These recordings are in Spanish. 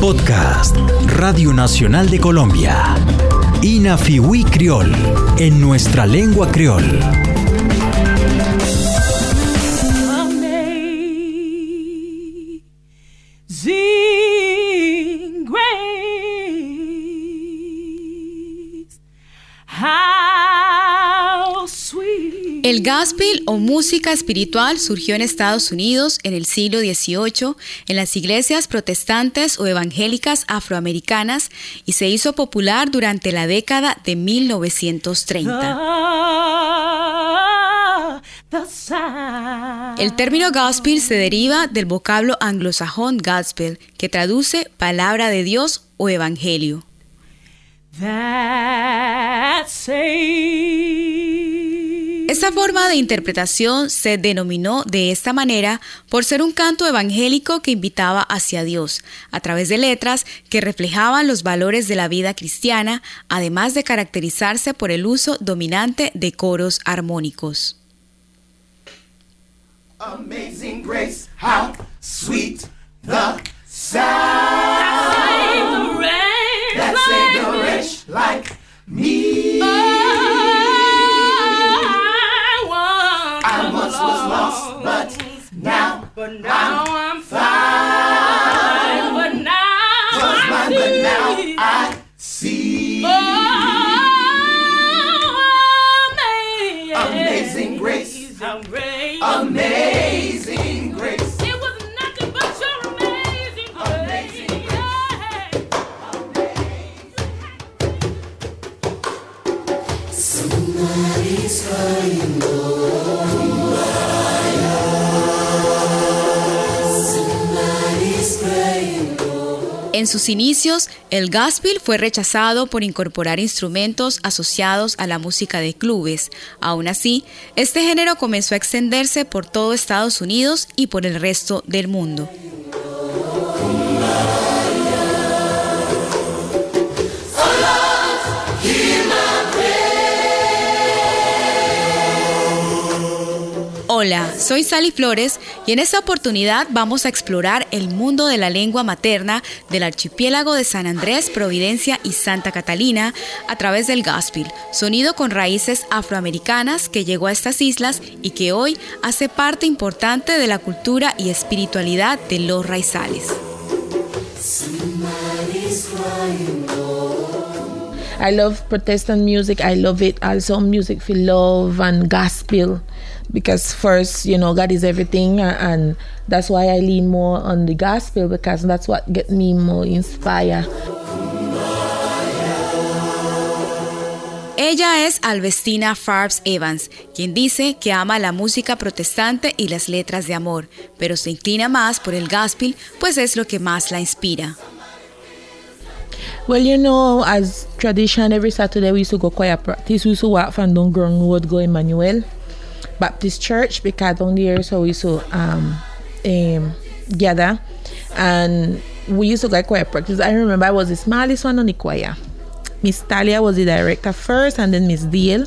Podcast Radio Nacional de Colombia. Inafiwi Criol, en nuestra lengua criol. El gospel o música espiritual surgió en Estados Unidos en el siglo XVIII en las iglesias protestantes o evangélicas afroamericanas y se hizo popular durante la década de 1930. El término gospel se deriva del vocablo anglosajón gospel, que traduce palabra de Dios o evangelio. Esta forma de interpretación se denominó de esta manera por ser un canto evangélico que invitaba hacia Dios, a través de letras que reflejaban los valores de la vida cristiana, además de caracterizarse por el uso dominante de coros armónicos. Amazing grace, how sweet the sound that saved a wretch like But now sus inicios, el gospel fue rechazado por incorporar instrumentos asociados a la música de clubes. Aún así, este género comenzó a extenderse por todo Estados Unidos y por el resto del mundo. Hola, soy Sally Flores y en esta oportunidad vamos a explorar el mundo de la lengua materna del archipiélago de San Andrés, Providencia y Santa Catalina a través del gospel, sonido con raíces afroamericanas que llegó a estas islas y que hoy hace parte importante de la cultura y espiritualidad de los raizales. I love Protestant music. I love it. Also, music for love and gospel. because first you know god is everything and that's why i lean more on the gospel because that's what get me more inspired Ella es Alvestina Farbs Evans, quien dice que ama la música protestante y las letras de amor, pero se inclina más por el gospel, pues es lo que más la inspira. Well, you know, as tradition, every Saturday we used to go choir practice. We used to walk from Dunground Road, go Emmanuel. Baptist Church because down there so we used to um, um, gather and we used to go choir practice. I remember I was the smallest one on the choir. Miss Talia was the director first and then Miss Dale.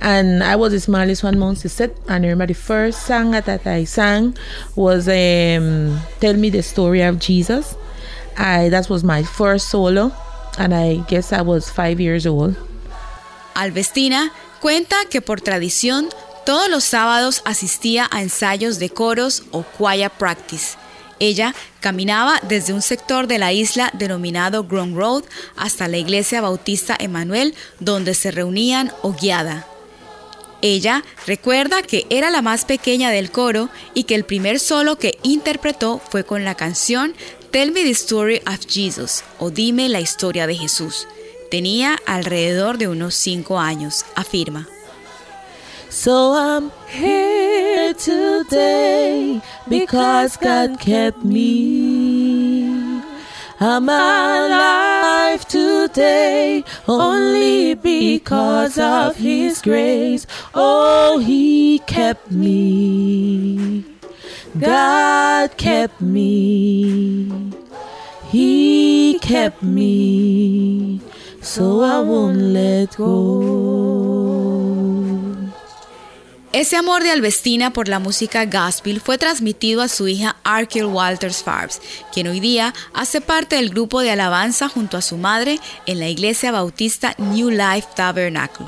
And I was the smallest one the set. And I remember the first song that I sang was um, Tell Me the Story of Jesus. I that was my first solo and I guess I was five years old. Alvestina cuenta que por tradición Todos los sábados asistía a ensayos de coros o choir practice. Ella caminaba desde un sector de la isla denominado Ground Road hasta la iglesia bautista Emanuel, donde se reunían o guiada. Ella recuerda que era la más pequeña del coro y que el primer solo que interpretó fue con la canción Tell Me the Story of Jesus o Dime la historia de Jesús. Tenía alrededor de unos cinco años, afirma. So I'm here today because God kept me. I'm alive today only because of His grace. Oh, He kept me. God kept me. He kept me. So I won't let go. Ese amor de Alvestina por la música gospel fue transmitido a su hija Arkel Walters Farbs, quien hoy día hace parte del grupo de alabanza junto a su madre en la iglesia bautista New Life Tabernacle.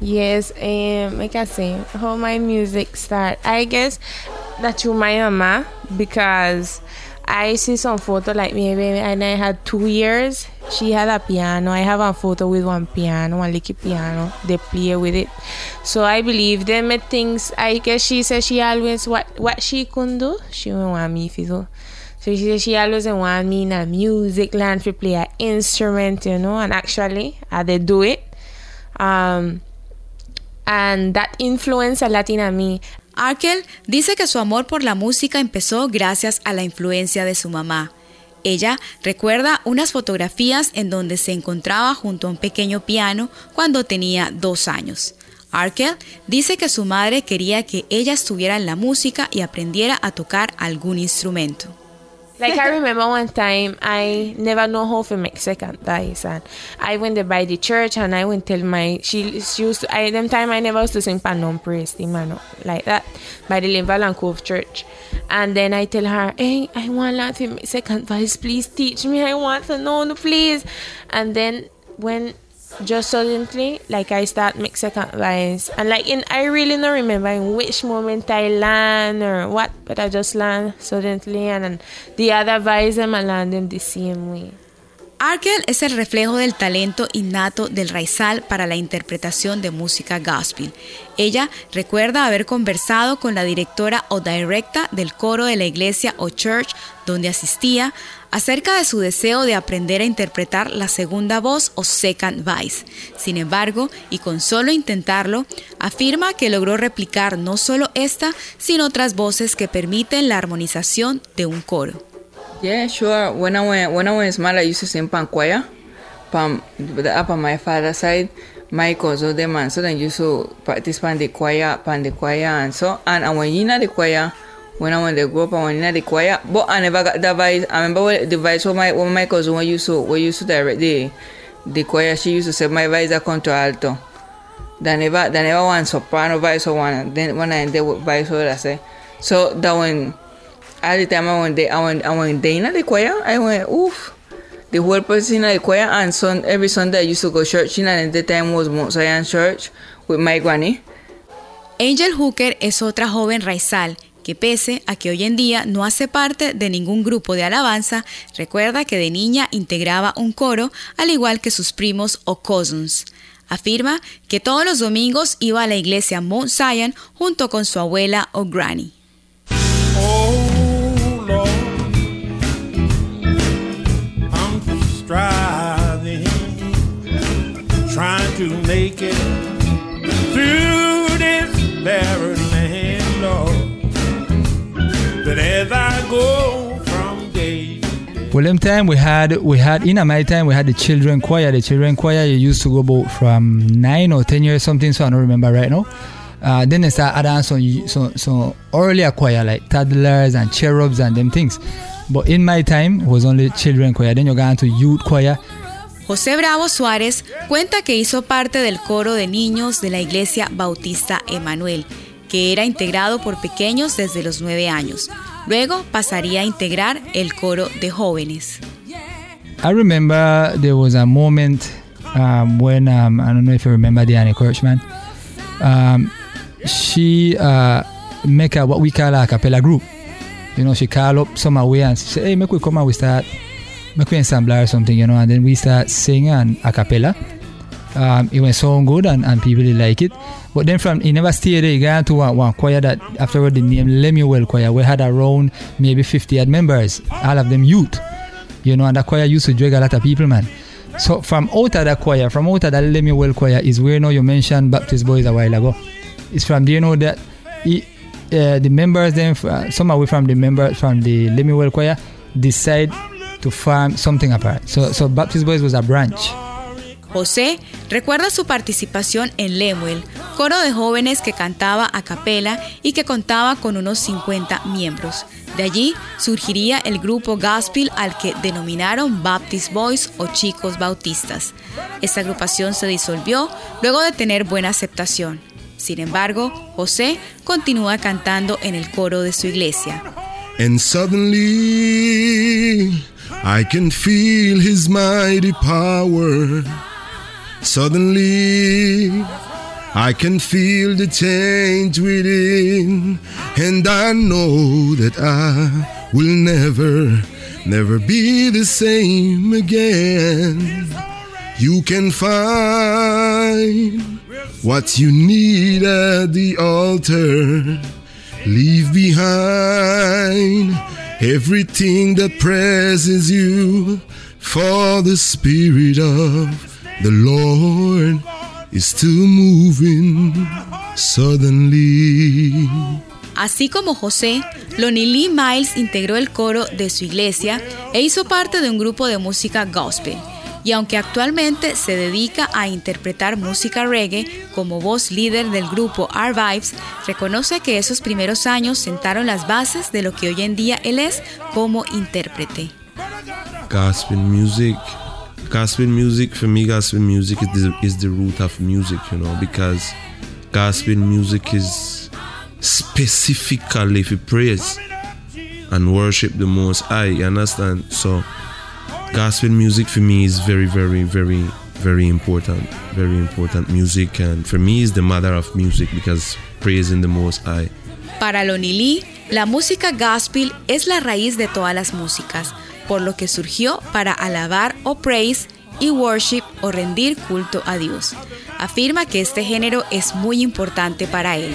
Yes, um, like I say, how my music start. I guess that you my mama because I see some photo like maybe and I had two years. She had a piano. I have a photo with one piano, one little piano. They play with it. So I believe them things. I guess she said she always what what she could do. She want me to. So she said she always want me in a music land to play an instrument, you know. And actually, I did do it. Um, and that influenced a lot in me. Arkel dice que su amor por la música empezó gracias a la influencia de su mamá. Ella recuerda unas fotografías en donde se encontraba junto a un pequeño piano cuando tenía dos años. Arkel dice que su madre quería que ella estuviera en la música y aprendiera a tocar algún instrumento. Like I remember one time I never know how to make second dice and I went by the church and I went tell my she, she used to I them time I never used to sing Pandom praise the man like that by the Linval and Cove Church. And then I tell her, Hey, I want to to make second voice, please teach me. I want to know please. And then when just suddenly like I start make second lines and like in I really don't remember in which moment I land or what but I just land suddenly and, and the other vibes I'm landing the same way. Arkel es el reflejo del talento innato del raizal para la interpretación de música gospel. Ella recuerda haber conversado con la directora o directa del coro de la iglesia o church donde asistía acerca de su deseo de aprender a interpretar la segunda voz o second voice. Sin embargo, y con solo intentarlo, afirma que logró replicar no solo esta, sino otras voces que permiten la armonización de un coro. Yeah, sure. When I went when I was small, I used to sing pan choir, pan up on my father's side. My cousin them and so then used to practice pan the choir, pan the choir and so. And, and when you the choir, when I went to grow up, when you know the choir, but I never got the voice. I remember what the voice of my when my cousin when used to when used to direct the the choir. She used to say my voice is contralto. They never they never want soprano voice or one. Then when I did voice, what I say. So that when at the time I went there, I went, I went there in the choir. I went, oof. The whole person in the choir and son, every Sunday I used to go church. And at the time was Mount Zion Church with my granny. Angel Hooker es otra joven raizal que pese a que hoy en día no hace parte de ningún grupo de alabanza, recuerda que de niña integraba un coro al igual que sus primos o cousins. Afirma que todos los domingos iba a la iglesia Mount Zion junto con su abuela o granny. striving, trying to make it through this barren Well, them time we had we had in my time we had the children choir. The children choir you used to go about from nine or ten years something, so I don't remember right now. Uh, then they start adding some, some some earlier choir like toddlers and cherubs and them things. But in my time, was only children choir. Then you go to youth choir. José Bravo Suárez cuenta que hizo parte del coro de niños de la Iglesia Bautista Emanuel, que era integrado por pequeños desde los nueve años. Luego pasaría a integrar el coro de jóvenes. I remember there was a moment um, when um, I don't know if you remember Diana Kirchman. Um, she uh, make a what we call a cappella group. You know, she call up some away and say, hey, make we come and we start, make we ensemble or something, you know, and then we start singing a cappella. Um, it went so good and, and people really like it. But then from, he never stayed there, he got to one, one choir that afterward the name Lemuel Choir, we had around maybe 50 odd members, all of them youth. You know, and that choir used to drag a lot of people, man. So from out of that choir, from out of that Lemuel Choir is where you know you mentioned Baptist Boys a while ago. It's from there you know that he, uh, the members then uh, some away from the members from the Lemuel Choir decide to form something apart. So so Baptist Boys was a branch. José recuerda su participación en Lemuel, coro de jóvenes que cantaba a capela y que contaba con unos 50 miembros. De allí surgiría el grupo gospel al que denominaron Baptist Boys o Chicos Bautistas. Esta agrupación se disolvió luego de tener buena aceptación. Sin embargo, José continúa cantando en el coro de su iglesia. And suddenly I can feel his mighty power. Suddenly I can feel the change within. And I know that I will never, never be the same again. You can find what you need at the altar. Leave behind everything that presses you, for the Spirit of the Lord is still moving suddenly. Así como José, Lonnie Lee Miles integró el coro de su iglesia e hizo parte de un grupo de música gospel. Y aunque actualmente se dedica a interpretar música reggae como voz líder del grupo R Vibes, reconoce que esos primeros años sentaron las bases de lo que hoy en día él es como intérprete. Gospel music, gospel music for me, gospel music is the, is the root of music, you know, because gospel music is specifically for praise and worship the Most High. Understand? So gospel music for me is very, very, very, very important. Very important music, and for me is the mother of music because praising the Most High. Para Lonnie Lee, la música gospel es la raíz de todas las músicas, por lo que surgió para alabar o praise y worship o rendir culto a Dios. Afirma que este género es muy importante para él.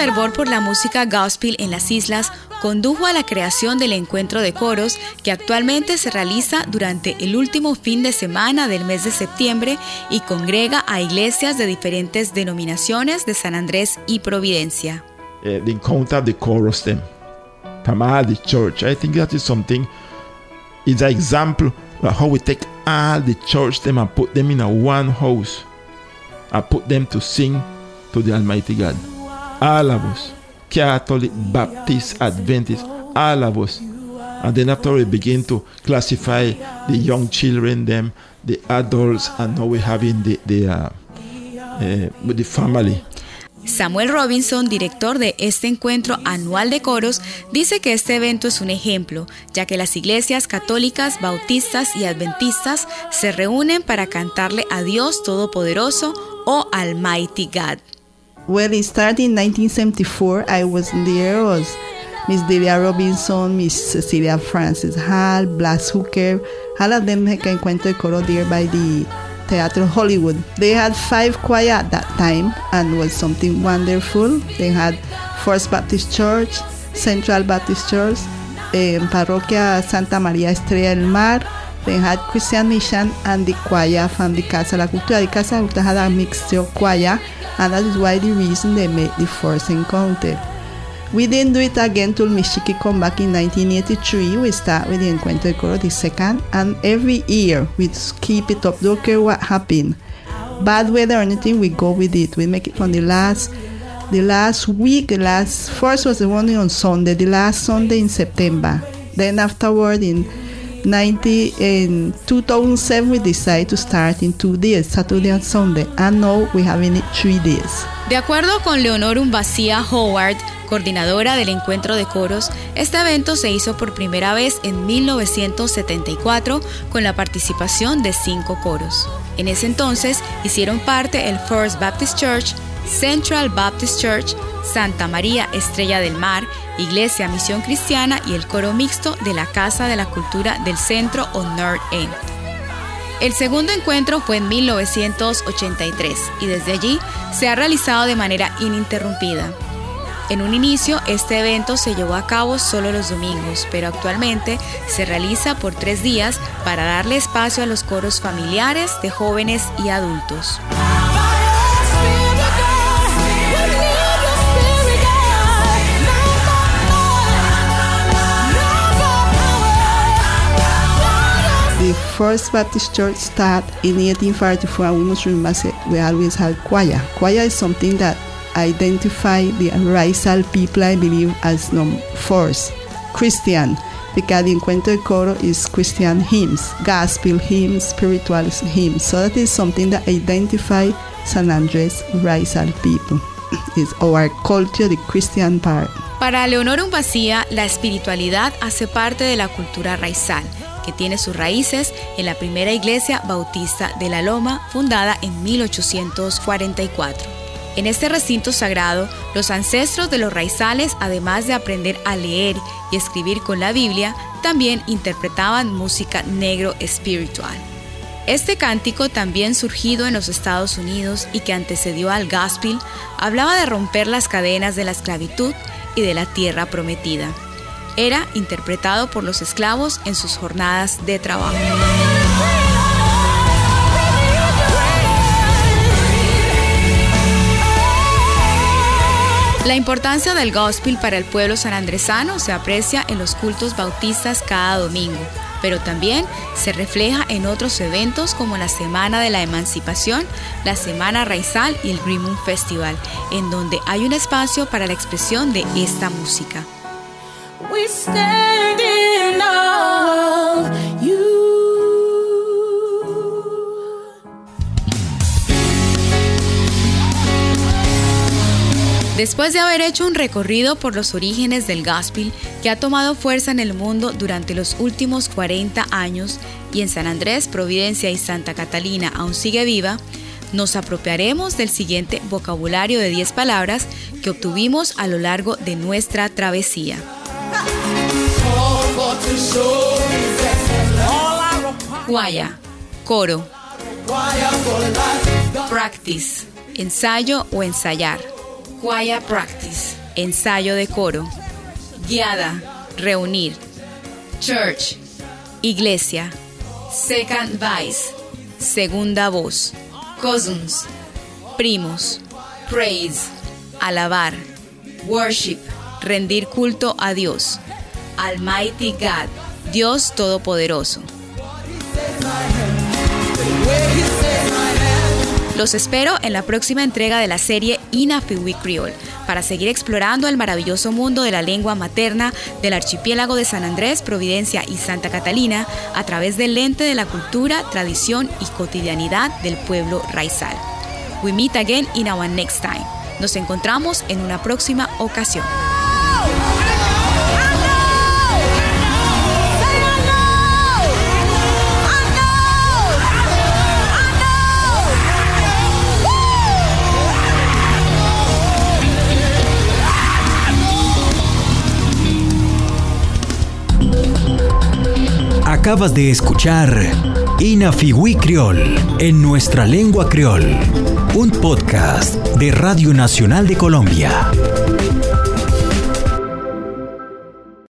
Fervor por la música gospel en las islas condujo a la creación del encuentro de coros que actualmente se realiza durante el último fin de semana del mes de septiembre y congrega a iglesias de diferentes denominaciones de San Andrés y Providencia. uh, the encounter of the chorus from all the church. I think that is something. It's an example of how we take all the church them and put them in a one house and put them to sing to the Almighty God. Us, Catholic, Baptist, Adventist, us. And then after we begin to classify the young children, them, the adults, and now we're having the the uh, uh, the family. Samuel Robinson, director de este encuentro anual de coros, dice que este evento es un ejemplo, ya que las iglesias católicas, bautistas y adventistas se reúnen para cantarle a Dios Todopoderoso o Almighty God. Well, it started in 1974. I was there. Was Miss Delia Robinson, Miss Cecilia Francis Hall, Blas Hooker. All of them had encuentro de coro there by the Teatro Hollywood. They had five choir at that time and was something wonderful. They had First Baptist Church, Central Baptist Church, um, Parroquia Santa María Estrella del Mar. They had Christian Mission and the choir from the Casa La Cultura. The Casa La Cultura had a mixture choir, and that is why the reason they made the first encounter. We didn't do it again till Michiki come back in 1983. We start with the Encuentro Coro, the second, and every year we keep it up. Don't care what happened. Bad weather or anything, we go with it. We make it on the last the last week, the last first was the one on Sunday, the last Sunday in September. Then afterward in 90 in 2007 we decided to start in two days, Saturday and Sunday, and now we're having it three days. De acuerdo con Leonor Umbacía Howard, coordinadora del encuentro de coros, este evento se hizo por primera vez en 1974 con la participación de cinco coros. En ese entonces hicieron parte el First Baptist Church, Central Baptist Church, Santa María Estrella del Mar, Iglesia Misión Cristiana y el coro mixto de la Casa de la Cultura del Centro o North End. El segundo encuentro fue en 1983 y desde allí se ha realizado de manera ininterrumpida. En un inicio, este evento se llevó a cabo solo los domingos, pero actualmente se realiza por tres días para darle espacio a los coros familiares de jóvenes y adultos. First Baptist Church started in 1844 and we must remember we always had choir. Choir is something that identify the racial people I believe as no first Christian because the encuentro de coro is Christian hymns, gospel hymns, spiritual hymns. So that is something that identify San Andres racial people. It's our culture, the Christian part. Para Leonor Umbacía, la espiritualidad hace parte de la cultura raizal, tiene sus raíces en la primera iglesia bautista de La Loma, fundada en 1844. En este recinto sagrado, los ancestros de los raizales, además de aprender a leer y escribir con la Biblia, también interpretaban música negro espiritual. Este cántico, también surgido en los Estados Unidos y que antecedió al gospel, hablaba de romper las cadenas de la esclavitud y de la tierra prometida. Era interpretado por los esclavos en sus jornadas de trabajo. La importancia del gospel para el pueblo sanandresano se aprecia en los cultos bautistas cada domingo, pero también se refleja en otros eventos como la Semana de la Emancipación, la Semana Raizal y el Green Moon Festival, en donde hay un espacio para la expresión de esta música. Después de haber hecho un recorrido por los orígenes del gospel que ha tomado fuerza en el mundo durante los últimos 40 años y en San Andrés, Providencia y Santa Catalina aún sigue viva, nos apropiaremos del siguiente vocabulario de 10 palabras que obtuvimos a lo largo de nuestra travesía. Guaya, coro. Practice, ensayo o ensayar. Choir practice, ensayo de coro. Guiada, reunir. Church, iglesia. Second vice, segunda voz. Cousins, primos. Praise, alabar. Worship, rendir culto a Dios. Almighty God, Dios Todopoderoso. Los espero en la próxima entrega de la serie Inafiwi Creole para seguir explorando el maravilloso mundo de la lengua materna del archipiélago de San Andrés, Providencia y Santa Catalina a través del lente de la cultura, tradición y cotidianidad del pueblo raizal. We meet again in our next time. Nos encontramos en una próxima ocasión. Acabas de escuchar Inafiwi Creol en nuestra lengua creol, un podcast de Radio Nacional de Colombia.